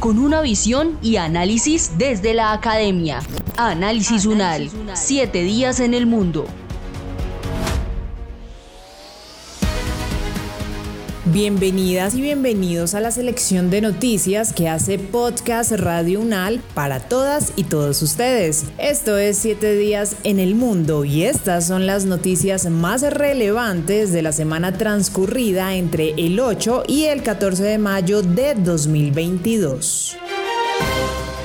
con una visión y análisis desde la academia. Análisis UNAL, siete días en el mundo. Bienvenidas y bienvenidos a la selección de noticias que hace Podcast Radio Unal para todas y todos ustedes. Esto es 7 días en el mundo y estas son las noticias más relevantes de la semana transcurrida entre el 8 y el 14 de mayo de 2022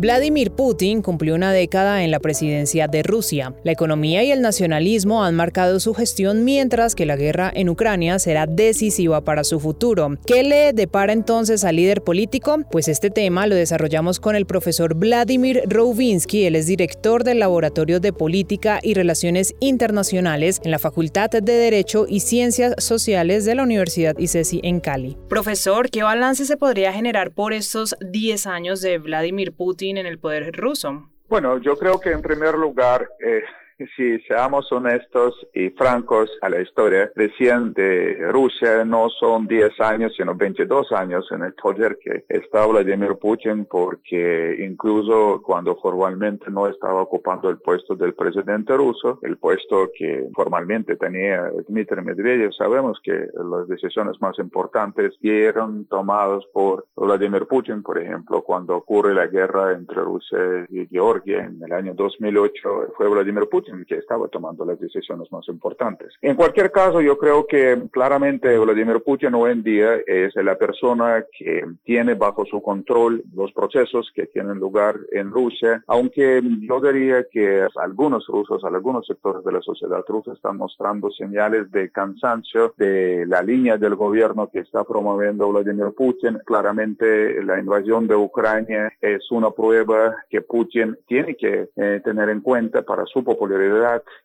Vladimir Putin cumplió una década en la presidencia de Rusia. La economía y el nacionalismo han marcado su gestión mientras que la guerra en Ucrania será decisiva para su futuro. ¿Qué le depara entonces al líder político? Pues este tema lo desarrollamos con el profesor Vladimir Rovinsky, él es director del Laboratorio de Política y Relaciones Internacionales en la Facultad de Derecho y Ciencias Sociales de la Universidad ICESI en Cali. Profesor, ¿qué balance se podría generar por estos 10 años de Vladimir Putin? En el poder ruso? Bueno, yo creo que en primer lugar eh, si seamos honestos y francos a la historia, recién de Rusia no son 10 años, sino 22 años en el poder que está Vladimir Putin, porque incluso cuando formalmente no estaba ocupando el puesto del presidente ruso, el puesto que formalmente tenía Dmitry Medvedev, sabemos que las decisiones más importantes fueron tomadas por Vladimir Putin, por ejemplo, cuando ocurre la guerra entre Rusia y Georgia en el año 2008, fue Vladimir Putin que estaba tomando las decisiones más importantes. En cualquier caso, yo creo que claramente Vladimir Putin hoy en día es la persona que tiene bajo su control los procesos que tienen lugar en Rusia, aunque yo diría que algunos rusos, algunos sectores de la sociedad rusa están mostrando señales de cansancio de la línea del gobierno que está promoviendo Vladimir Putin. Claramente la invasión de Ucrania es una prueba que Putin tiene que eh, tener en cuenta para su popularidad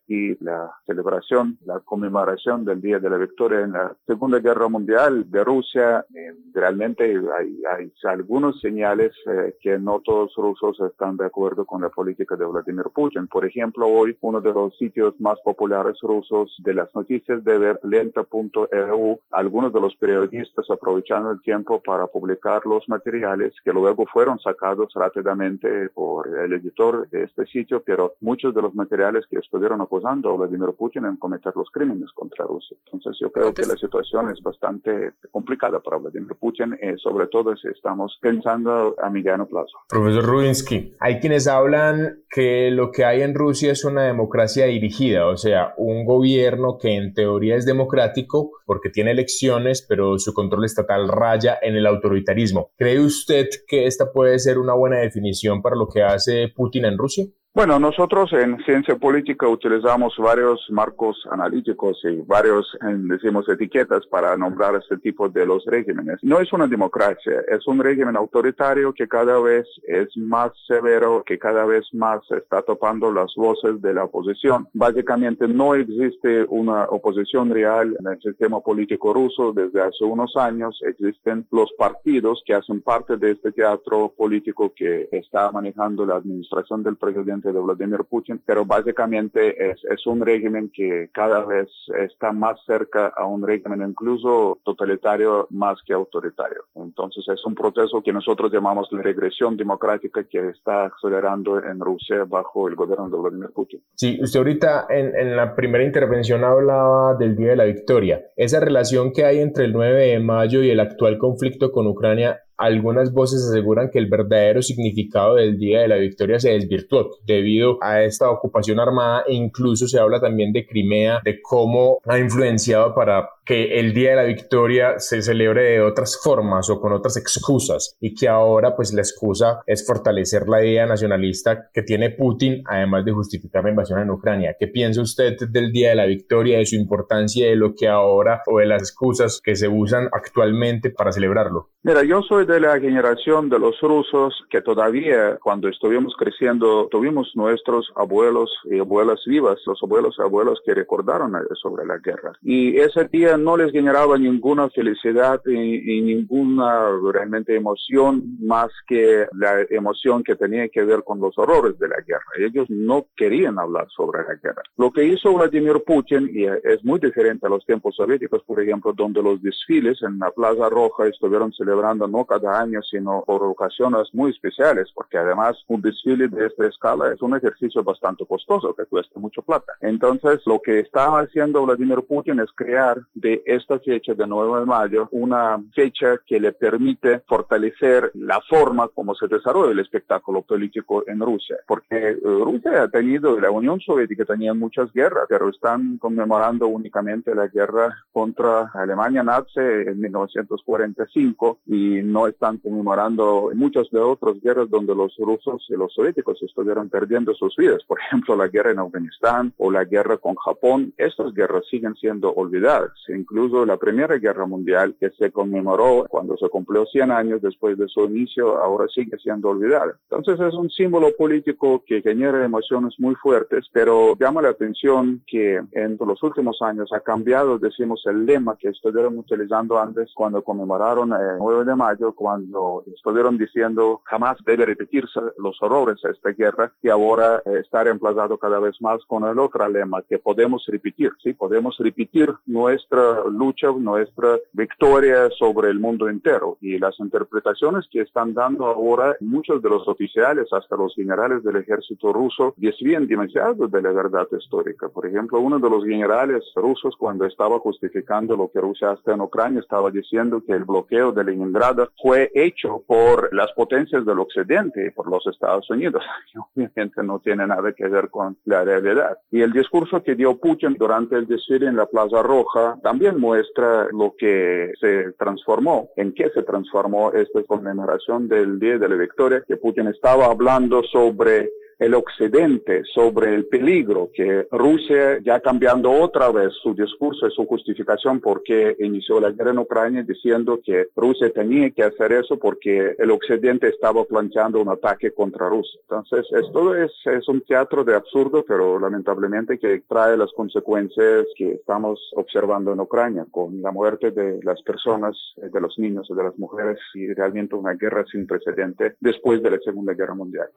y la celebración, la conmemoración del Día de la Victoria en la Segunda Guerra Mundial de Rusia, eh, realmente hay, hay, algunos señales eh, que no todos los rusos están de acuerdo con la política de Vladimir Putin. Por ejemplo, hoy uno de los sitios más populares rusos de las noticias de lenta.eu, algunos de los periodistas aprovechando el tiempo para publicar los materiales que luego fueron sacados rápidamente por el editor de este sitio, pero muchos de los materiales que estuvieron acusando a Vladimir Putin en cometer los crímenes contra Rusia. Entonces yo creo que la situación es bastante complicada para Vladimir Putin, eh, sobre todo si estamos pensando a mediano plazo. Profesor Rubinsky, hay quienes hablan que lo que hay en Rusia es una democracia dirigida, o sea, un gobierno que en teoría es democrático porque tiene elecciones, pero su control estatal raya en el autoritarismo. ¿Cree usted que esta puede ser una buena definición para lo que hace Putin en Rusia? Bueno, nosotros en ciencia política utilizamos varios marcos analíticos y varios, decimos, etiquetas para nombrar este tipo de los regímenes. No es una democracia, es un régimen autoritario que cada vez es más severo, que cada vez más está topando las voces de la oposición. Básicamente no existe una oposición real en el sistema político ruso desde hace unos años. Existen los partidos que hacen parte de este teatro político que está manejando la administración del presidente de Vladimir Putin, pero básicamente es, un régimen que cada vez está más cerca a un régimen incluso totalitario más que autoritario. Entonces es un proceso que nosotros llamamos la regresión democrática que está acelerando en Rusia bajo el gobierno de Vladimir Putin. Sí, usted ahorita en, en la primera intervención hablaba del Día de la Victoria. Esa relación que hay entre el 9 de mayo y el actual conflicto con Ucrania algunas voces aseguran que el verdadero significado del Día de la Victoria se desvirtuó debido a esta ocupación armada e incluso se habla también de Crimea, de cómo ha influenciado para que el Día de la Victoria se celebre de otras formas o con otras excusas y que ahora pues la excusa es fortalecer la idea nacionalista que tiene Putin además de justificar la invasión en Ucrania. ¿Qué piensa usted del Día de la Victoria, de su importancia, de lo que ahora o de las excusas que se usan actualmente para celebrarlo? Mira, yo soy de la generación de los rusos que todavía cuando estuvimos creciendo tuvimos nuestros abuelos y abuelas vivas, los abuelos y abuelos que recordaron sobre la guerra. Y ese día no les generaba ninguna felicidad y, ninguna realmente emoción más que la emoción que tenía que ver con los horrores de la guerra. Ellos no querían hablar sobre la guerra. Lo que hizo Vladimir Putin, y es muy diferente a los tiempos soviéticos, por ejemplo, donde los desfiles en la Plaza Roja estuvieron celebrando no cada año, sino por ocasiones muy especiales, porque además un desfile de esta escala es un ejercicio bastante costoso, que cuesta mucho plata. Entonces, lo que estaba haciendo Vladimir Putin es crear de esta fecha de 9 de mayo una fecha que le permite fortalecer la forma como se desarrolla el espectáculo político en Rusia, porque eh, Rusia ha tenido, la Unión Soviética tenía muchas guerras, pero están conmemorando únicamente la guerra contra Alemania nazi en 1945 y no están conmemorando muchas de otras guerras donde los rusos y los soviéticos estuvieron perdiendo sus vidas, por ejemplo la guerra en Afganistán o la guerra con Japón, estas guerras siguen siendo olvidadas incluso la Primera Guerra Mundial, que se conmemoró cuando se cumplió 100 años después de su inicio, ahora sigue siendo olvidada. Entonces es un símbolo político que genera emociones muy fuertes, pero llama la atención que en los últimos años ha cambiado, decimos, el lema que estuvieron utilizando antes cuando conmemoraron el 9 de mayo, cuando estuvieron diciendo jamás debe repetirse los horrores de esta guerra y ahora eh, está reemplazado cada vez más con el otro lema que podemos repetir, sí, podemos repetir nuestra lucha, nuestra victoria sobre el mundo entero. Y las interpretaciones que están dando ahora muchos de los oficiales, hasta los generales del ejército ruso, desvían demasiado de la verdad histórica. Por ejemplo, uno de los generales rusos, cuando estaba justificando lo que Rusia hace en Ucrania, estaba diciendo que el bloqueo de Leningrado fue hecho por las potencias del occidente y por los Estados Unidos. Y obviamente no tiene nada que ver con la realidad. Y el discurso que dio Putin durante el desfile en la Plaza Roja también muestra lo que se transformó, en qué se transformó esta conmemoración del Día de la Victoria, que Putin estaba hablando sobre el occidente sobre el peligro que Rusia ya cambiando otra vez su discurso y su justificación porque inició la guerra en Ucrania diciendo que Rusia tenía que hacer eso porque el occidente estaba planteando un ataque contra Rusia. Entonces, esto es, es un teatro de absurdo, pero lamentablemente que trae las consecuencias que estamos observando en Ucrania con la muerte de las personas, de los niños y de las mujeres y realmente una guerra sin precedente después de la Segunda Guerra Mundial.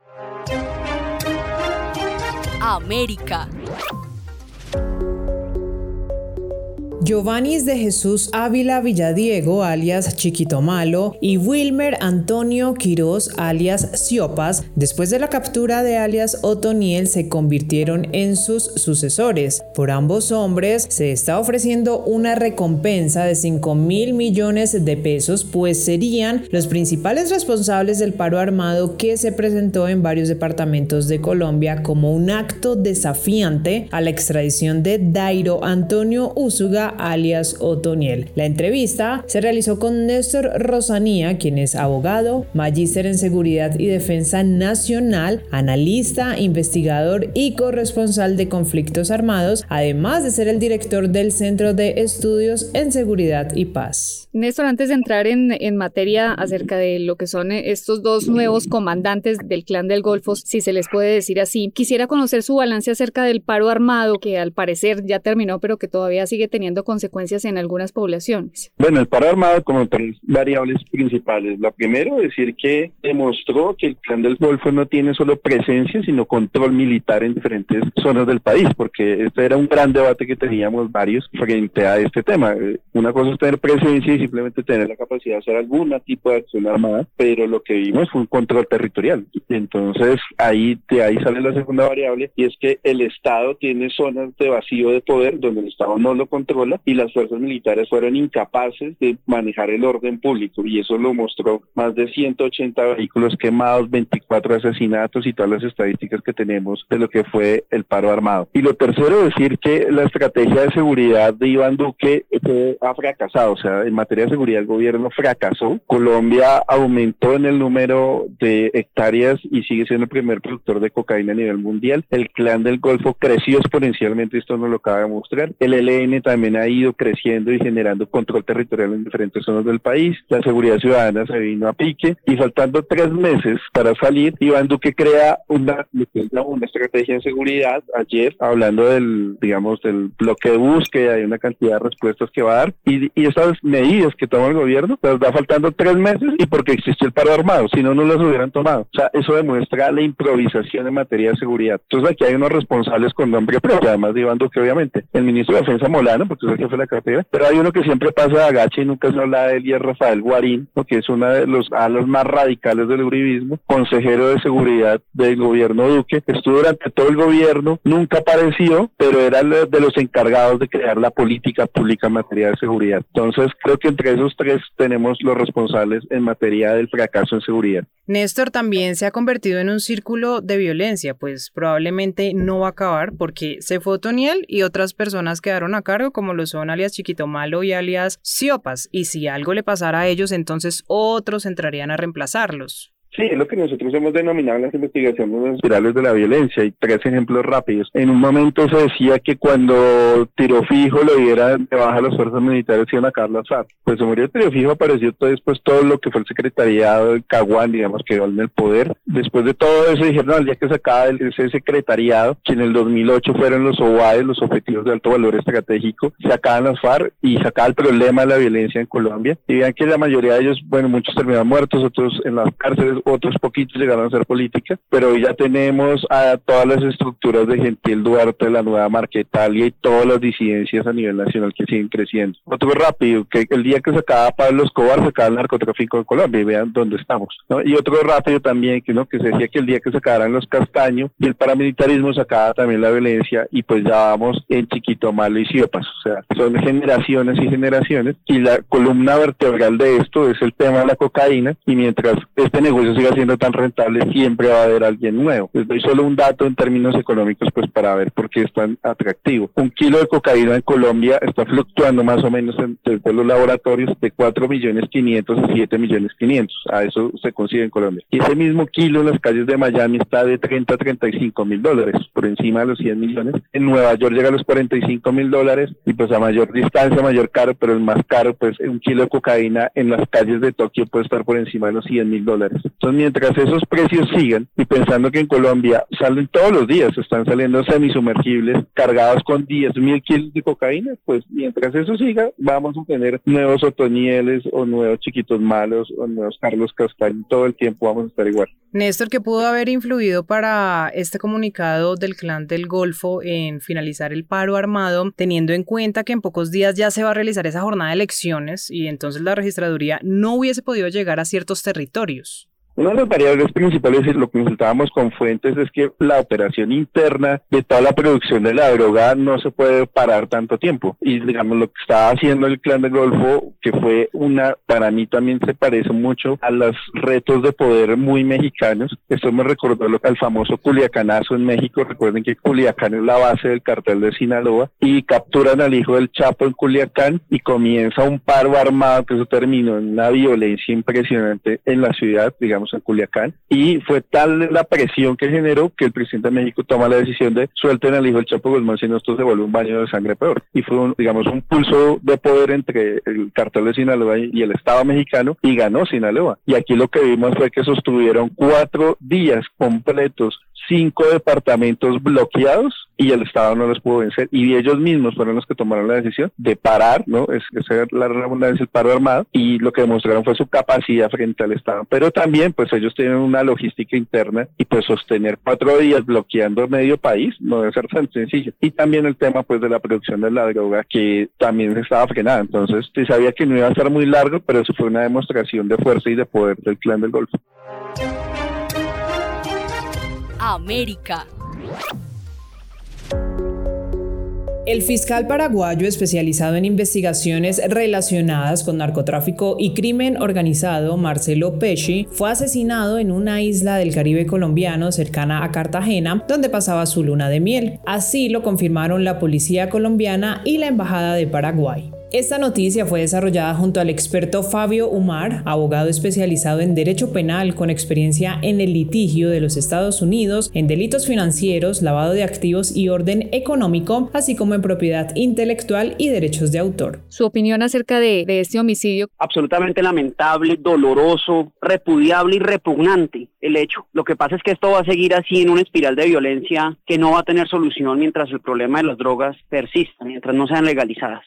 América. Giovannis de Jesús Ávila Villadiego, alias Chiquito Malo, y Wilmer Antonio Quirós, alias Siopas, después de la captura de alias Otoniel, se convirtieron en sus sucesores. Por ambos hombres se está ofreciendo una recompensa de 5 mil millones de pesos, pues serían los principales responsables del paro armado que se presentó en varios departamentos de Colombia como un acto desafiante a la extradición de Dairo Antonio Úsuga alias Otoniel. La entrevista se realizó con Néstor Rosanía, quien es abogado, magíster en seguridad y defensa nacional, analista, investigador y corresponsal de conflictos armados, además de ser el director del Centro de Estudios en Seguridad y Paz. Néstor, antes de entrar en, en materia acerca de lo que son estos dos nuevos comandantes del Clan del Golfo, si se les puede decir así, quisiera conocer su balance acerca del paro armado que al parecer ya terminó, pero que todavía sigue teniendo consecuencias en algunas poblaciones? Bueno, el paro armado como tres variables principales. La primera, decir que demostró que el clan del Golfo no tiene solo presencia, sino control militar en diferentes zonas del país, porque este era un gran debate que teníamos varios frente a este tema. Una cosa es tener presencia y simplemente tener la capacidad de hacer algún tipo de acción armada, pero lo que vimos fue un control territorial. Entonces, ahí, de ahí sale la segunda variable, y es que el Estado tiene zonas de vacío de poder donde el Estado no lo controla Venezuela y las fuerzas militares fueron incapaces de manejar el orden público y eso lo mostró más de 180 vehículos quemados, 24 asesinatos y todas las estadísticas que tenemos de lo que fue el paro armado. Y lo tercero, decir que la estrategia de seguridad de Iván Duque ha fracasado, o sea, en materia de seguridad el gobierno fracasó. Colombia aumentó en el número de hectáreas y sigue siendo el primer productor de cocaína a nivel mundial. El clan del Golfo creció exponencialmente, esto nos lo acaba de mostrar. El ELN también ha ido creciendo y generando control territorial en diferentes zonas del país. La seguridad ciudadana se vino a pique y faltando tres meses para salir, Iván Duque crea una, una estrategia de seguridad ayer hablando del, digamos, del bloque de búsqueda y una cantidad de respuestas que va a dar y, y esas medidas que toma el gobierno, pues va faltando tres meses y porque existe el paro armado, si no, no las hubieran tomado. O sea, eso demuestra la improvisación en materia de seguridad. Entonces aquí hay unos responsables con nombre propio, además de Iván Duque, obviamente. El ministro de Defensa Molano, porque es el jefe de la cartera, pero hay uno que siempre pasa de agache y nunca se habla de él y es Rafael Guarín, que es uno de los más radicales del uribismo, consejero de seguridad del gobierno Duque, estuvo durante todo el gobierno, nunca apareció, pero era de los encargados de crear la política pública en materia de seguridad. Entonces, creo que entre esos tres tenemos los responsables en materia del fracaso en seguridad. Néstor también se ha convertido en un círculo de violencia, pues probablemente no va a acabar porque se fue Otoniel y otras personas quedaron a cargo, como lo son alias Chiquito Malo y alias Siopas, y si algo le pasara a ellos, entonces otros entrarían a reemplazarlos. Sí, es lo que nosotros hemos denominado en las investigaciones de espirales de la violencia. Hay tres ejemplos rápidos. En un momento se decía que cuando tiro fijo lo dieran de las fuerzas militares iban a Carlos FARC. Pues se murió tiro fijo, apareció todo después todo lo que fue el secretariado del Caguán, digamos, que quedó en el poder. Después de todo eso dijeron al día que se acaba ese secretariado, que en el 2008 fueron los OAE, los objetivos de alto valor estratégico, se acaban las FARC y se el problema de la violencia en Colombia. Y vean que la mayoría de ellos, bueno, muchos terminaron muertos, otros en las cárceles, otros poquitos llegaron a ser política, pero hoy ya tenemos a todas las estructuras de Gentil Duarte, la nueva Marquetalia y todas las disidencias a nivel nacional que siguen creciendo. Otro rápido, que el día que se acaba Pablo Escobar se acaba el narcotráfico en Colombia y vean dónde estamos. Y otro rápido también, que, ¿no? que se decía que el día que se acabaran los castaños y el paramilitarismo se acaba también la violencia y pues ya vamos en chiquito, malo y siopas. O sea, son generaciones y generaciones y la columna vertebral de esto es el tema de la cocaína y mientras este negocio siga siendo tan rentable, siempre va a haber alguien nuevo. Les doy solo un dato en términos económicos, pues para ver por qué es tan atractivo. Un kilo de cocaína en Colombia está fluctuando más o menos entre los laboratorios de 4 millones 500 a 7 millones 500. A eso se consigue en Colombia. Y ese mismo kilo en las calles de Miami está de 30 a 35 mil dólares, por encima de los 100 millones. En Nueva York llega a los 45 mil dólares y pues a mayor distancia, mayor caro, pero el más caro, pues un kilo de cocaína en las calles de Tokio puede estar por encima de los 100 mil dólares. Entonces, mientras esos precios sigan y pensando que en Colombia salen todos los días, están saliendo semisumergibles cargados con 10 mil kilos de cocaína, pues mientras eso siga, vamos a tener nuevos otonieles o nuevos chiquitos malos o nuevos Carlos Castaño, todo el tiempo vamos a estar igual. Néstor, ¿qué pudo haber influido para este comunicado del clan del Golfo en finalizar el paro armado, teniendo en cuenta que en pocos días ya se va a realizar esa jornada de elecciones y entonces la registraduría no hubiese podido llegar a ciertos territorios? Una de las variables principales y lo que consultábamos con fuentes es que la operación interna de toda la producción de la droga no se puede parar tanto tiempo. Y digamos lo que estaba haciendo el clan del Golfo, que fue una, para mí también se parece mucho a los retos de poder muy mexicanos. Esto me recordó lo, al famoso Culiacanazo en México. Recuerden que Culiacán es la base del cartel de Sinaloa y capturan al hijo del Chapo en Culiacán y comienza un paro armado que eso terminó en una violencia impresionante en la ciudad, digamos en Culiacán, y fue tal la presión que generó que el presidente de México toma la decisión de suelten al hijo del Chapo Guzmán, si no esto se vuelve un baño de sangre peor. Y fue, un, digamos, un pulso de poder entre el cartel de Sinaloa y el Estado mexicano, y ganó Sinaloa. Y aquí lo que vimos fue que sostuvieron cuatro días completos, cinco departamentos bloqueados, y el Estado no los pudo vencer y ellos mismos fueron los que tomaron la decisión de parar, ¿no? Es, es la redundancia el paro armado y lo que demostraron fue su capacidad frente al Estado. Pero también pues ellos tienen una logística interna y pues sostener cuatro días bloqueando medio país no debe ser tan sencillo. Y también el tema pues de la producción de la droga que también estaba frenada. Entonces se sabía que no iba a ser muy largo, pero eso fue una demostración de fuerza y de poder del clan del Golfo. América. El fiscal paraguayo especializado en investigaciones relacionadas con narcotráfico y crimen organizado, Marcelo Pesci, fue asesinado en una isla del Caribe colombiano cercana a Cartagena, donde pasaba su luna de miel. Así lo confirmaron la policía colombiana y la embajada de Paraguay. Esta noticia fue desarrollada junto al experto Fabio Umar, abogado especializado en derecho penal con experiencia en el litigio de los Estados Unidos, en delitos financieros, lavado de activos y orden económico, así como en propiedad intelectual y derechos de autor. Su opinión acerca de, de este homicidio. Absolutamente lamentable, doloroso, repudiable y repugnante el hecho. Lo que pasa es que esto va a seguir así en una espiral de violencia que no va a tener solución mientras el problema de las drogas persista, mientras no sean legalizadas.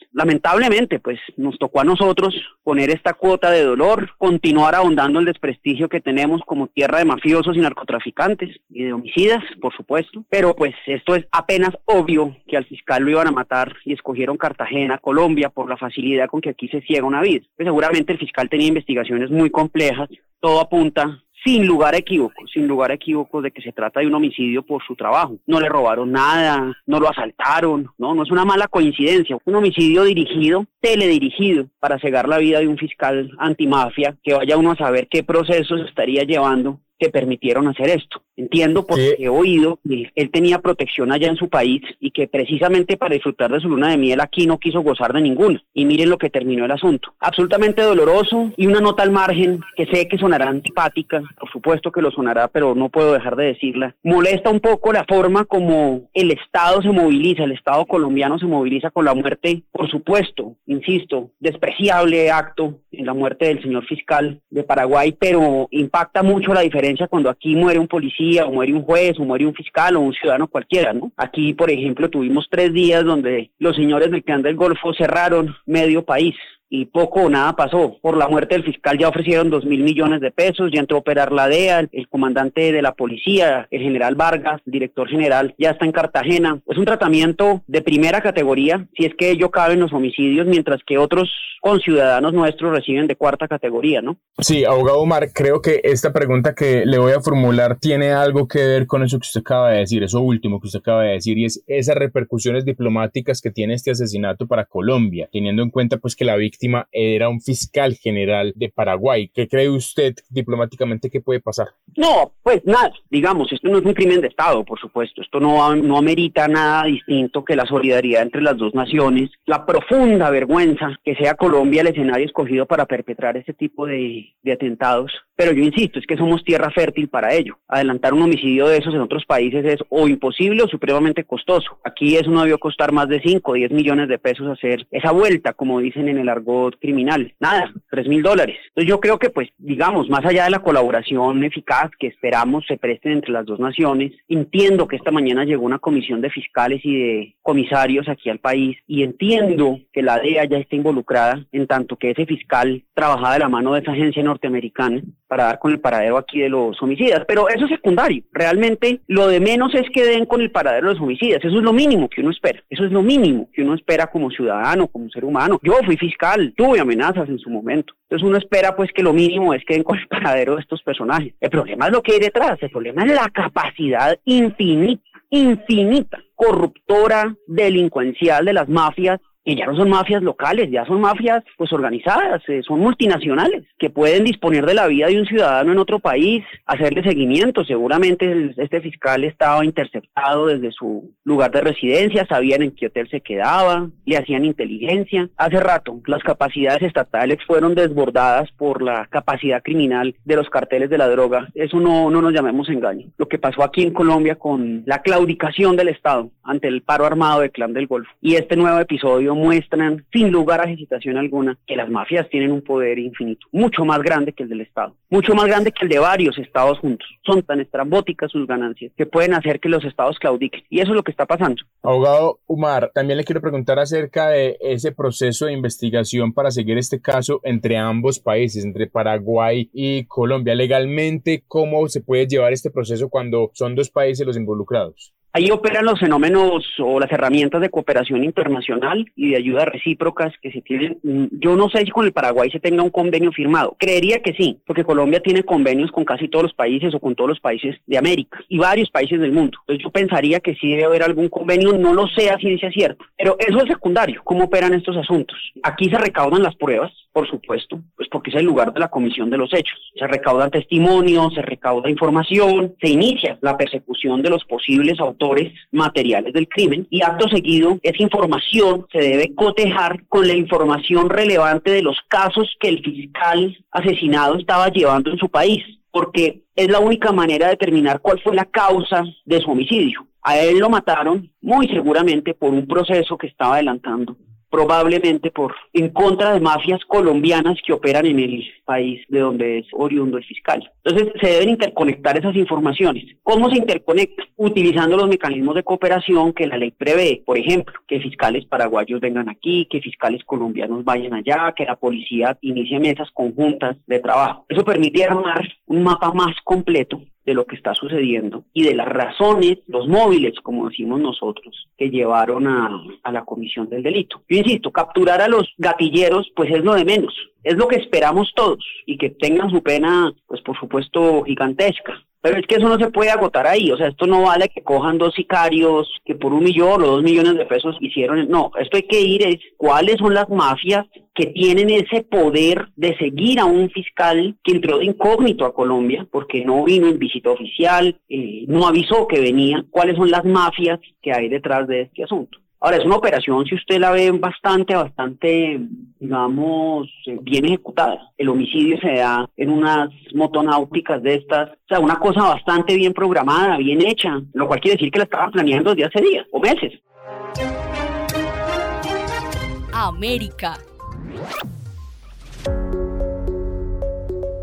Pues nos tocó a nosotros poner esta cuota de dolor, continuar ahondando el desprestigio que tenemos como tierra de mafiosos y narcotraficantes y de homicidas, por supuesto. Pero pues esto es apenas obvio que al fiscal lo iban a matar y escogieron Cartagena, Colombia, por la facilidad con que aquí se ciega una vida. Pues seguramente el fiscal tenía investigaciones muy complejas, todo apunta sin lugar a equívocos, sin lugar a equívocos de que se trata de un homicidio por su trabajo. No le robaron nada, no lo asaltaron, no, no es una mala coincidencia, un homicidio dirigido, teledirigido, para cegar la vida de un fiscal antimafia, que vaya uno a saber qué procesos estaría llevando que permitieron hacer esto. Entiendo porque he oído que él tenía protección allá en su país y que precisamente para disfrutar de su luna de miel aquí no quiso gozar de ninguna. Y miren lo que terminó el asunto. Absolutamente doloroso y una nota al margen que sé que sonará antipática, por supuesto que lo sonará, pero no puedo dejar de decirla. Molesta un poco la forma como el Estado se moviliza, el Estado colombiano se moviliza con la muerte, por supuesto, insisto, despreciable acto en la muerte del señor fiscal de Paraguay, pero impacta mucho la diferencia cuando aquí muere un policía o muere un juez, o muere un fiscal, o un ciudadano cualquiera, ¿no? Aquí, por ejemplo, tuvimos tres días donde los señores del clan del Golfo cerraron medio país y poco o nada pasó. Por la muerte del fiscal ya ofrecieron dos mil millones de pesos, ya entró a operar la DEA, el, comandante de la policía, el general Vargas, director general, ya está en Cartagena. Es un tratamiento de primera categoría, si es que ello cabe en los homicidios, mientras que otros conciudadanos nuestros reciben de cuarta categoría, ¿no? Sí, abogado Omar, creo que esta pregunta que le voy a formular tiene algo que ver con eso que usted acaba de decir, eso último que usted acaba de decir, y es esas repercusiones diplomáticas que tiene este asesinato para Colombia, teniendo en cuenta pues que la víctima era un fiscal general de Paraguay. ¿Qué cree usted diplomáticamente que puede pasar? No, pues nada, digamos, esto no es un crimen de Estado, por supuesto, esto no, no amerita nada distinto que la solidaridad entre las dos naciones, la profunda vergüenza que sea Colombia el escenario escogido para perpetrar este tipo de, de atentados, pero yo insisto, es que somos tierra fértil para ello. Adelantar un homicidio de esos en otros países es o imposible o supremamente costoso. Aquí eso no debió costar más de 5 o 10 millones de pesos hacer esa vuelta, como dicen en el argot criminal. Nada, tres mil dólares. Entonces yo creo que pues digamos, más allá de la colaboración eficaz que esperamos se presten entre las dos naciones, entiendo que esta mañana llegó una comisión de fiscales y de comisarios aquí al país y entiendo que la DEA ya está involucrada en tanto que ese fiscal trabajaba de la mano de esa agencia norteamericana para dar con el paradero aquí de los homicidas. Pero eso es secundario. Realmente lo de menos es que den con el paradero de los homicidas. Eso es lo mínimo que uno espera. Eso es lo mínimo que uno espera como ciudadano, como ser humano. Yo fui fiscal, tuve amenazas en su momento. Entonces uno espera pues que lo mínimo es que den con el paradero de estos personajes. El problema es lo que hay detrás. El problema es la capacidad infinita, infinita, corruptora, delincuencial de las mafias que ya no son mafias locales, ya son mafias pues organizadas, eh, son multinacionales, que pueden disponer de la vida de un ciudadano en otro país, hacerle seguimiento. Seguramente este fiscal estaba interceptado desde su lugar de residencia, sabían en qué hotel se quedaba, le hacían inteligencia. Hace rato las capacidades estatales fueron desbordadas por la capacidad criminal de los carteles de la droga. Eso no, no nos llamemos engaño. Lo que pasó aquí en Colombia con la claudicación del Estado ante el paro armado del Clan del Golfo y este nuevo episodio muestran, sin lugar a hesitación alguna, que las mafias tienen un poder infinito, mucho más grande que el del Estado, mucho más grande que el de varios estados juntos. Son tan estrambóticas sus ganancias que pueden hacer que los estados claudiquen. Y eso es lo que está pasando. Abogado Umar, también le quiero preguntar acerca de ese proceso de investigación para seguir este caso entre ambos países, entre Paraguay y Colombia. Legalmente, ¿cómo se puede llevar este proceso cuando son dos países los involucrados? Ahí operan los fenómenos o las herramientas de cooperación internacional y de ayuda recíprocas que se tienen. Mm, yo no sé si con el Paraguay se tenga un convenio firmado. Creería que sí, porque Colombia tiene convenios con casi todos los países o con todos los países de América y varios países del mundo. Entonces yo pensaría que sí debe haber algún convenio, no lo sé así dice cierto, pero eso es secundario, cómo operan estos asuntos. Aquí se recaudan las pruebas, por supuesto, pues porque es el lugar de la comisión de los hechos. Se recaudan testimonios, se recauda información, se inicia la persecución de los posibles materiales del crimen y acto seguido esa información se debe cotejar con la información relevante de los casos que el fiscal asesinado estaba llevando en su país, porque es la única manera de determinar cuál fue la causa de su homicidio. A él lo mataron muy seguramente por un proceso que estaba adelantando probablemente por en contra de mafias colombianas que operan en el país de donde es oriundo el fiscal. Entonces se deben interconectar esas informaciones. ¿Cómo se interconecta? Utilizando los mecanismos de cooperación que la ley prevé. Por ejemplo, que fiscales paraguayos vengan aquí, que fiscales colombianos vayan allá, que la policía inicie mesas conjuntas de trabajo. Eso permite armar un mapa más completo de lo que está sucediendo y de las razones, los móviles, como decimos nosotros, que llevaron a, a, la comisión del delito. Yo insisto, capturar a los gatilleros, pues es lo de menos, es lo que esperamos todos y que tengan su pena, pues por supuesto, gigantesca. Pero es que eso no se puede agotar ahí, o sea, esto no vale que cojan dos sicarios que por un millón o dos millones de pesos hicieron, no, esto hay que ir es cuáles son las mafias que tienen ese poder de seguir a un fiscal que entró de incógnito a Colombia porque no vino en visita oficial, eh, no avisó que venía, cuáles son las mafias que hay detrás de este asunto. Ahora, es una operación, si usted la ve, bastante, bastante, digamos, bien ejecutada. El homicidio se da en unas motonáuticas de estas, o sea, una cosa bastante bien programada, bien hecha, lo cual quiere decir que la estaban planeando desde hace días o meses. América.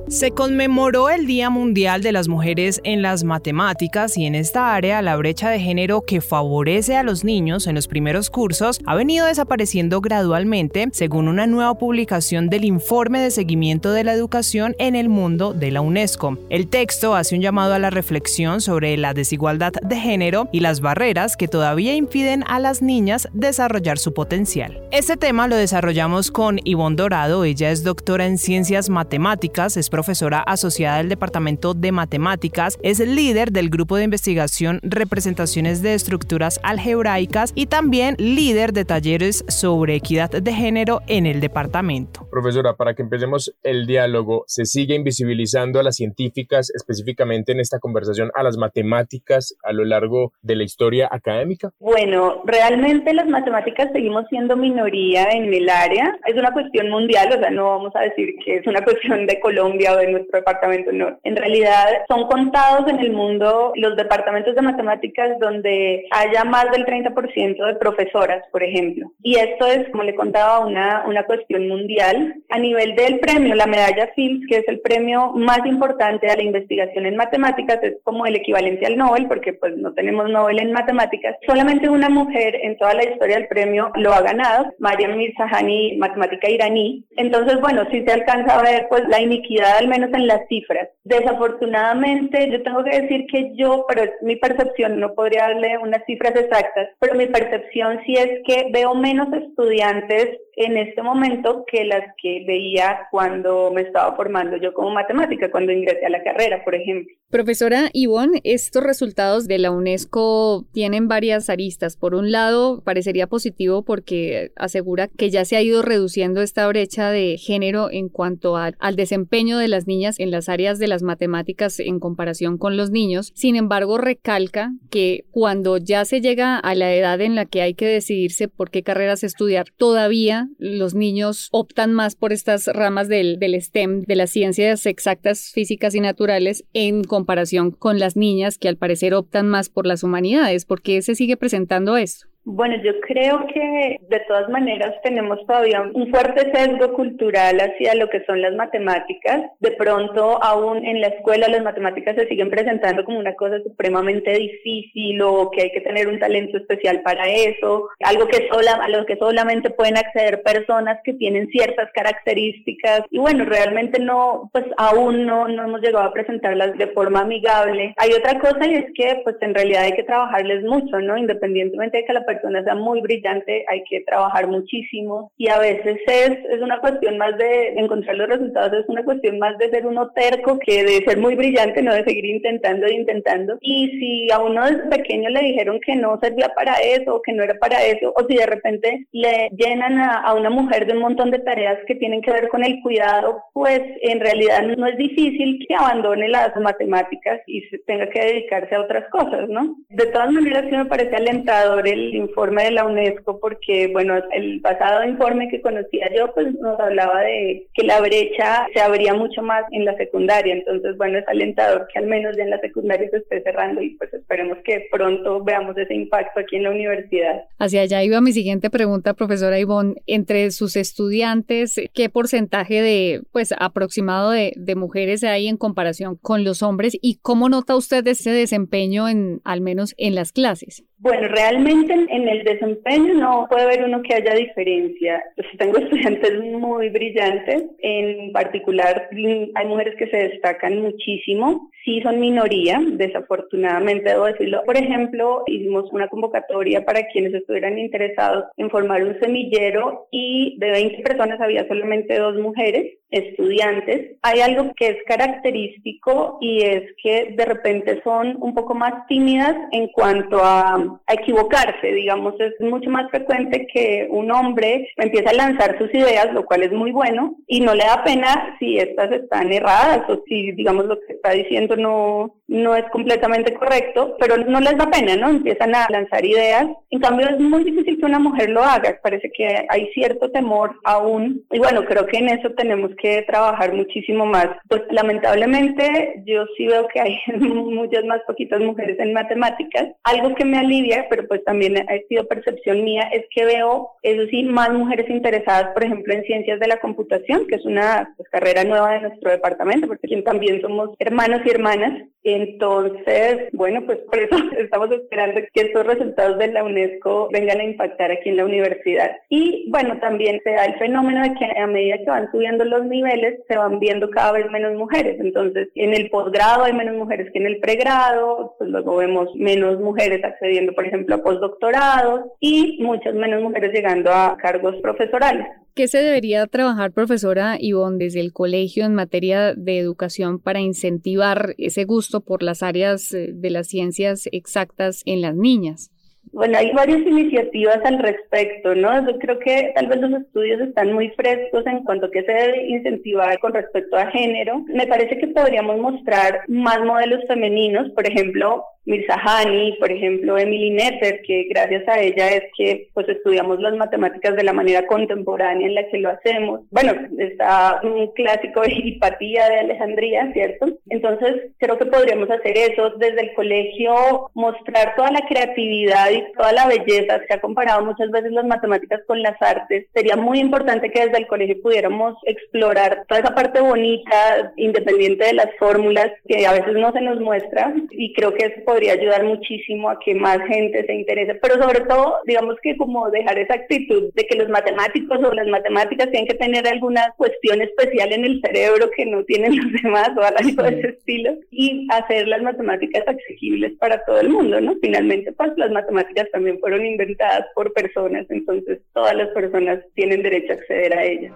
Se conmemoró el Día Mundial de las Mujeres en las Matemáticas y en esta área la brecha de género que favorece a los niños en los primeros cursos ha venido desapareciendo gradualmente según una nueva publicación del Informe de Seguimiento de la Educación en el Mundo de la UNESCO. El texto hace un llamado a la reflexión sobre la desigualdad de género y las barreras que todavía impiden a las niñas desarrollar su potencial. Este tema lo desarrollamos con Ivonne Dorado, ella es doctora en Ciencias Matemáticas, es profesora asociada del Departamento de Matemáticas, es el líder del grupo de investigación Representaciones de Estructuras Algebraicas y también líder de talleres sobre equidad de género en el departamento. Profesora, para que empecemos el diálogo, ¿se sigue invisibilizando a las científicas, específicamente en esta conversación, a las matemáticas a lo largo de la historia académica? Bueno, realmente las matemáticas seguimos siendo minoría en el área. Es una cuestión mundial, o sea, no vamos a decir que es una cuestión de Colombia de nuestro departamento, no. En realidad son contados en el mundo los departamentos de matemáticas donde haya más del 30% de profesoras, por ejemplo. Y esto es, como le contaba, una, una cuestión mundial. A nivel del premio, la medalla Fields, que es el premio más importante a la investigación en matemáticas, es como el equivalente al Nobel, porque pues no tenemos Nobel en matemáticas. Solamente una mujer en toda la historia del premio lo ha ganado, Mariam Mirzahani, matemática iraní. Entonces, bueno, sí se alcanza a ver pues la iniquidad al menos en las cifras. Desafortunadamente, yo tengo que decir que yo, pero mi percepción, no podría darle unas cifras exactas, pero mi percepción sí es que veo menos estudiantes en este momento que las que veía cuando me estaba formando yo como matemática, cuando ingresé a la carrera, por ejemplo. Profesora Ivonne, estos resultados de la UNESCO tienen varias aristas. Por un lado, parecería positivo porque asegura que ya se ha ido reduciendo esta brecha de género en cuanto al desempeño de las niñas en las áreas de las matemáticas en comparación con los niños. Sin embargo, recalca que cuando ya se llega a la edad en la que hay que decidirse por qué carreras estudiar, todavía los niños optan más por estas ramas del, del STEM, de las ciencias exactas, físicas y naturales, en comparación con las niñas que al parecer optan más por las humanidades. ¿Por qué se sigue presentando esto? Bueno, yo creo que de todas maneras tenemos todavía un fuerte sesgo cultural hacia lo que son las matemáticas. De pronto, aún en la escuela, las matemáticas se siguen presentando como una cosa supremamente difícil o que hay que tener un talento especial para eso, algo que sola, a lo que solamente pueden acceder personas que tienen ciertas características. Y bueno, realmente no, pues aún no, no hemos llegado a presentarlas de forma amigable. Hay otra cosa y es que, pues en realidad hay que trabajarles mucho, ¿no? Independientemente de que la persona persona sea muy brillante, hay que trabajar muchísimo y a veces es, es una cuestión más de encontrar los resultados, es una cuestión más de ser uno terco que de ser muy brillante, no de seguir intentando e intentando. Y si a uno desde pequeño le dijeron que no servía para eso o que no era para eso, o si de repente le llenan a, a una mujer de un montón de tareas que tienen que ver con el cuidado, pues en realidad no es difícil que abandone las matemáticas y se tenga que dedicarse a otras cosas, ¿no? De todas maneras, sí me parece alentador el informe de la UNESCO porque, bueno, el pasado informe que conocía yo, pues nos hablaba de que la brecha se abría mucho más en la secundaria. Entonces, bueno, es alentador que al menos ya en la secundaria se esté cerrando y pues esperemos que pronto veamos ese impacto aquí en la universidad. Hacia allá iba mi siguiente pregunta, profesora Ivonne. Entre sus estudiantes, ¿qué porcentaje de, pues, aproximado de, de mujeres hay en comparación con los hombres y cómo nota usted ese desempeño en, al menos en las clases? Bueno, realmente en el desempeño no puede haber uno que haya diferencia. Pues tengo estudiantes muy brillantes, en particular hay mujeres que se destacan muchísimo, sí son minoría, desafortunadamente debo decirlo. Por ejemplo, hicimos una convocatoria para quienes estuvieran interesados en formar un semillero y de 20 personas había solamente dos mujeres estudiantes. Hay algo que es característico y es que de repente son un poco más tímidas en cuanto a equivocarse, digamos, es mucho más frecuente que un hombre empiece a lanzar sus ideas, lo cual es muy bueno, y no le da pena si estas están erradas o si, digamos, lo que está diciendo no, no es completamente correcto, pero no les da pena, ¿no? Empiezan a lanzar ideas. En cambio, es muy difícil que una mujer lo haga, parece que hay cierto temor aún, y bueno, creo que en eso tenemos que trabajar muchísimo más. Pues lamentablemente yo sí veo que hay muchas más poquitas mujeres en matemáticas, algo que me alivia, pero pues también ha sido percepción mía, es que veo, eso sí, más mujeres interesadas, por ejemplo, en ciencias de la computación, que es una pues, carrera nueva de nuestro departamento, porque también somos hermanos y hermanas. Entonces, bueno, pues por eso estamos esperando que estos resultados de la UNESCO vengan a impactar aquí en la universidad. Y bueno, también se da el fenómeno de que a medida que van subiendo los niveles, se van viendo cada vez menos mujeres. Entonces, en el posgrado hay menos mujeres que en el pregrado, pues luego vemos menos mujeres accediendo por ejemplo, a postdoctorados y muchas menos mujeres llegando a cargos profesorales. ¿Qué se debería trabajar, profesora Ivonne, desde el colegio en materia de educación para incentivar ese gusto por las áreas eh, de las ciencias exactas en las niñas? Bueno, hay varias iniciativas al respecto, ¿no? Yo creo que tal vez los estudios están muy frescos en cuanto a qué se debe incentivar con respecto a género. Me parece que podríamos mostrar más modelos femeninos, por ejemplo, Mirza Hani, por ejemplo, Emily Netter, que gracias a ella es que pues estudiamos las matemáticas de la manera contemporánea en la que lo hacemos. Bueno, está un clásico de Hipatía de Alejandría, ¿cierto? Entonces, creo que podríamos hacer eso desde el colegio, mostrar toda la creatividad y toda la belleza. Se ha comparado muchas veces las matemáticas con las artes. Sería muy importante que desde el colegio pudiéramos explorar toda esa parte bonita, independiente de las fórmulas, que a veces no se nos muestra, y creo que es podría ayudar muchísimo a que más gente se interese, pero sobre todo, digamos que como dejar esa actitud de que los matemáticos o las matemáticas tienen que tener alguna cuestión especial en el cerebro que no tienen los demás o algo de ese estilo y hacer las matemáticas accesibles para todo el mundo, ¿no? Finalmente, pues las matemáticas también fueron inventadas por personas, entonces todas las personas tienen derecho a acceder a ellas.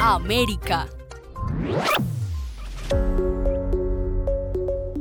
América.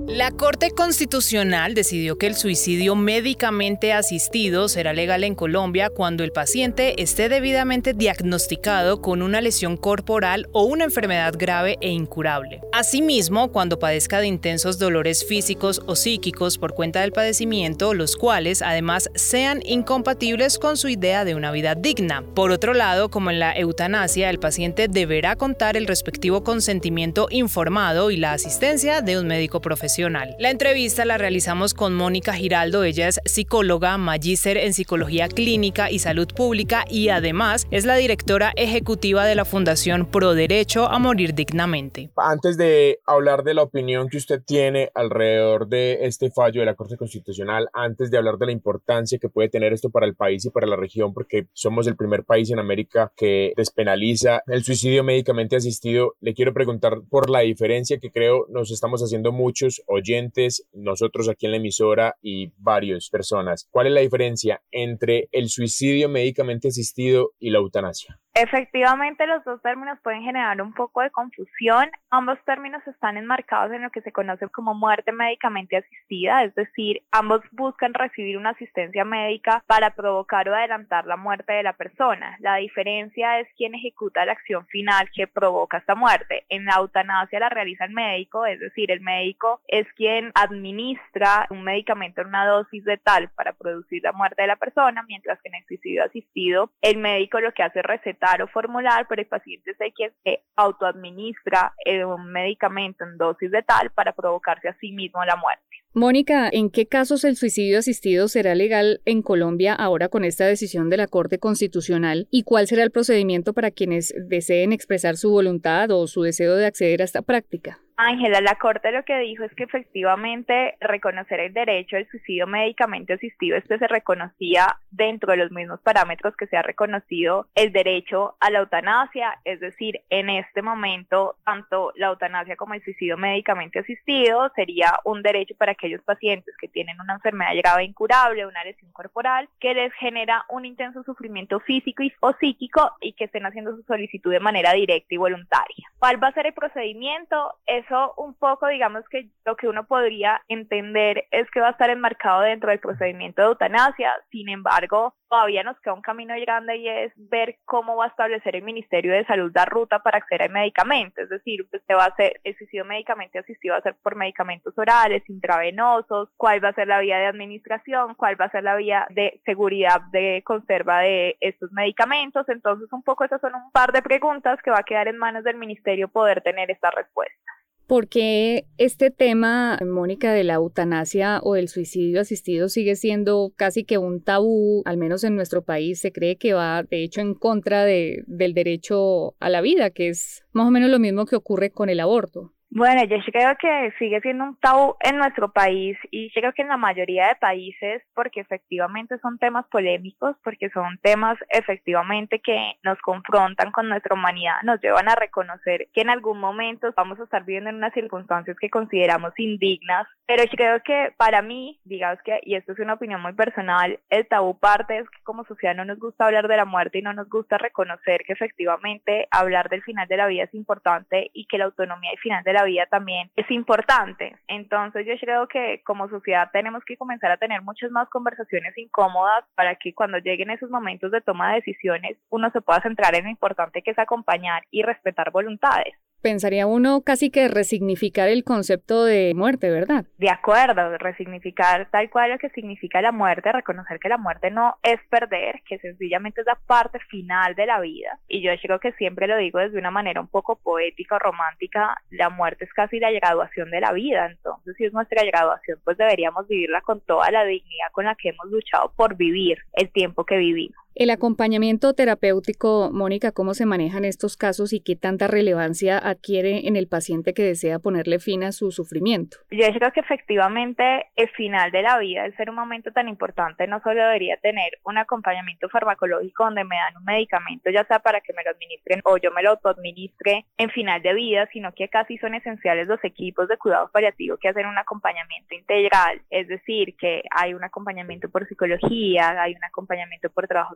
La Corte Constitucional decidió que el suicidio médicamente asistido será legal en Colombia cuando el paciente esté debidamente diagnosticado con una lesión corporal o una enfermedad grave e incurable. Asimismo, cuando padezca de intensos dolores físicos o psíquicos por cuenta del padecimiento, los cuales además sean incompatibles con su idea de una vida digna. Por otro lado, como en la eutanasia, el paciente deberá contar el respectivo consentimiento informado y la asistencia de un médico profesional. La entrevista la realizamos con Mónica Giraldo, ella es psicóloga, magíster en psicología clínica y salud pública y además es la directora ejecutiva de la Fundación Pro Derecho a Morir Dignamente. Antes de hablar de la opinión que usted tiene alrededor de este fallo de la Corte Constitucional, antes de hablar de la importancia que puede tener esto para el país y para la región, porque somos el primer país en América que despenaliza el suicidio médicamente asistido, le quiero preguntar por la diferencia que creo nos estamos haciendo muchos oyentes, nosotros aquí en la emisora y varias personas. ¿Cuál es la diferencia entre el suicidio médicamente asistido y la eutanasia? Efectivamente, los dos términos pueden generar un poco de confusión. Ambos términos están enmarcados en lo que se conoce como muerte médicamente asistida, es decir, ambos buscan recibir una asistencia médica para provocar o adelantar la muerte de la persona. La diferencia es quién ejecuta la acción final que provoca esta muerte. En la eutanasia la realiza el médico, es decir, el médico es quien administra un medicamento en una dosis de tal para producir la muerte de la persona, mientras que en el suicidio asistido el médico lo que hace es recetar o formular, pero el paciente es quien se autoadministra eh, un medicamento en dosis de tal para provocarse a sí mismo la muerte. Mónica, ¿en qué casos el suicidio asistido será legal en Colombia ahora con esta decisión de la Corte Constitucional? ¿Y cuál será el procedimiento para quienes deseen expresar su voluntad o su deseo de acceder a esta práctica? Ángela, la Corte lo que dijo es que efectivamente reconocer el derecho al suicidio médicamente asistido, este se reconocía dentro de los mismos parámetros que se ha reconocido el derecho a la eutanasia, es decir, en este momento tanto la eutanasia como el suicidio médicamente asistido sería un derecho para aquellos pacientes que tienen una enfermedad grave incurable, una lesión corporal, que les genera un intenso sufrimiento físico y, o psíquico y que estén haciendo su solicitud de manera directa y voluntaria. ¿Cuál va a ser el procedimiento? Es eso un poco, digamos que lo que uno podría entender es que va a estar enmarcado dentro del procedimiento de eutanasia, sin embargo, todavía nos queda un camino grande y es ver cómo va a establecer el Ministerio de Salud la ruta para acceder al medicamento, es decir, usted va a hacer el suicidio medicamento asistido va a ser por medicamentos orales, intravenosos, cuál va a ser la vía de administración, cuál va a ser la vía de seguridad de conserva de estos medicamentos, entonces un poco esas son un par de preguntas que va a quedar en manos del Ministerio poder tener esta respuesta. ¿Por qué este tema, Mónica, de la eutanasia o el suicidio asistido sigue siendo casi que un tabú, al menos en nuestro país? Se cree que va, de hecho, en contra de, del derecho a la vida, que es más o menos lo mismo que ocurre con el aborto. Bueno, yo creo que sigue siendo un tabú en nuestro país y creo que en la mayoría de países porque efectivamente son temas polémicos, porque son temas efectivamente que nos confrontan con nuestra humanidad, nos llevan a reconocer que en algún momento vamos a estar viviendo en unas circunstancias que consideramos indignas, pero yo creo que para mí, digamos que, y esto es una opinión muy personal, el tabú parte es que como sociedad no nos gusta hablar de la muerte y no nos gusta reconocer que efectivamente hablar del final de la vida es importante y que la autonomía y final de la vida también es importante. Entonces yo creo que como sociedad tenemos que comenzar a tener muchas más conversaciones incómodas para que cuando lleguen esos momentos de toma de decisiones uno se pueda centrar en lo importante que es acompañar y respetar voluntades pensaría uno casi que resignificar el concepto de muerte, ¿verdad? De acuerdo, resignificar tal cual lo que significa la muerte, reconocer que la muerte no es perder, que sencillamente es la parte final de la vida. Y yo creo que siempre lo digo desde una manera un poco poética o romántica, la muerte es casi la graduación de la vida, entonces si es nuestra graduación, pues deberíamos vivirla con toda la dignidad con la que hemos luchado por vivir el tiempo que vivimos. El acompañamiento terapéutico, Mónica, ¿cómo se manejan estos casos y qué tanta relevancia adquiere en el paciente que desea ponerle fin a su sufrimiento? Yo creo que efectivamente el final de la vida, el ser un momento tan importante, no solo debería tener un acompañamiento farmacológico donde me dan un medicamento, ya sea para que me lo administren o yo me lo autoadministre en final de vida, sino que casi son esenciales los equipos de cuidados paliativos que hacen un acompañamiento integral, es decir, que hay un acompañamiento por psicología, hay un acompañamiento por trabajo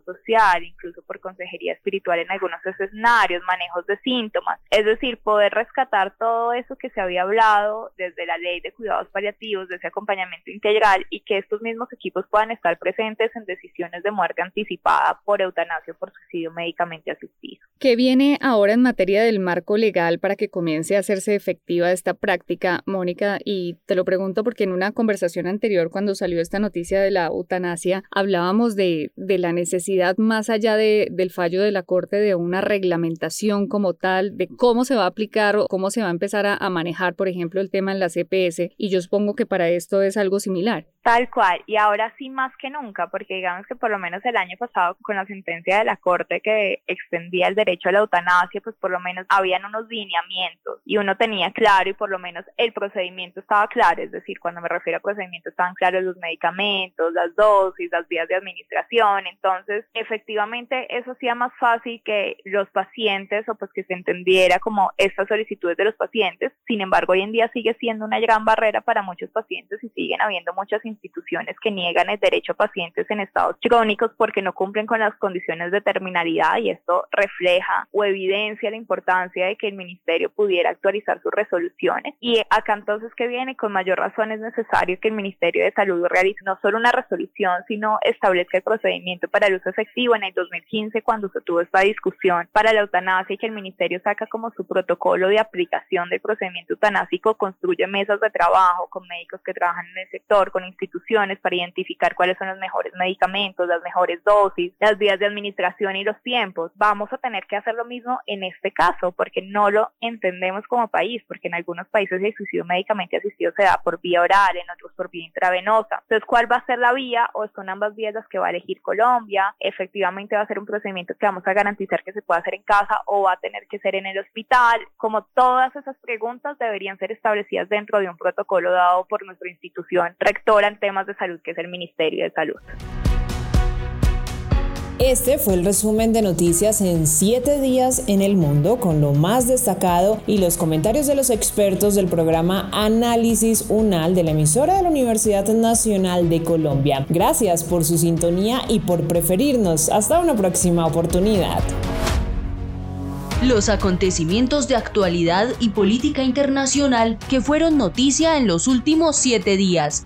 incluso por consejería espiritual en algunos escenarios, manejos de síntomas. Es decir, poder rescatar todo eso que se había hablado desde la ley de cuidados paliativos, de ese acompañamiento integral y que estos mismos equipos puedan estar presentes en decisiones de muerte anticipada por eutanasia o por suicidio médicamente asistido. ¿Qué viene ahora en materia del marco legal para que comience a hacerse efectiva esta práctica, Mónica? Y te lo pregunto porque en una conversación anterior, cuando salió esta noticia de la eutanasia, hablábamos de la necesidad más allá de, del fallo de la Corte de una reglamentación como tal, de cómo se va a aplicar o cómo se va a empezar a, a manejar, por ejemplo, el tema en la CPS. Y yo supongo que para esto es algo similar. Tal cual, y ahora sí más que nunca, porque digamos que por lo menos el año pasado con la sentencia de la Corte que extendía el derecho a la eutanasia, pues por lo menos habían unos lineamientos y uno tenía claro y por lo menos el procedimiento estaba claro, es decir, cuando me refiero a procedimiento estaban claros los medicamentos, las dosis, las vías de administración, entonces efectivamente eso hacía más fácil que los pacientes o pues que se entendiera como estas solicitudes de los pacientes, sin embargo hoy en día sigue siendo una gran barrera para muchos pacientes y siguen habiendo muchas instituciones que niegan el derecho a pacientes en estados crónicos porque no cumplen con las condiciones de terminalidad y esto refleja o evidencia la importancia de que el ministerio pudiera actualizar sus resoluciones. Y acá entonces que viene, con mayor razón es necesario que el Ministerio de Salud realice no solo una resolución, sino establezca el procedimiento para el uso efectivo en el 2015 cuando se tuvo esta discusión para la eutanasia y que el ministerio saca como su protocolo de aplicación del procedimiento eutanásico, construye mesas de trabajo con médicos que trabajan en el sector, con instituciones para identificar cuáles son los mejores medicamentos, las mejores dosis, las vías de administración y los tiempos. Vamos a tener que hacer lo mismo en este caso porque no lo entendemos como país, porque en algunos países el suicidio médicamente asistido se da por vía oral, en otros por vía intravenosa. Entonces, ¿cuál va a ser la vía o son ambas vías las que va a elegir Colombia? Efectivamente va a ser un procedimiento que vamos a garantizar que se pueda hacer en casa o va a tener que ser en el hospital. Como todas esas preguntas deberían ser establecidas dentro de un protocolo dado por nuestra institución rectora temas de salud, que es el Ministerio de Salud. Este fue el resumen de noticias en siete días en el mundo con lo más destacado y los comentarios de los expertos del programa Análisis UNAL de la emisora de la Universidad Nacional de Colombia. Gracias por su sintonía y por preferirnos. Hasta una próxima oportunidad. Los acontecimientos de actualidad y política internacional que fueron noticia en los últimos siete días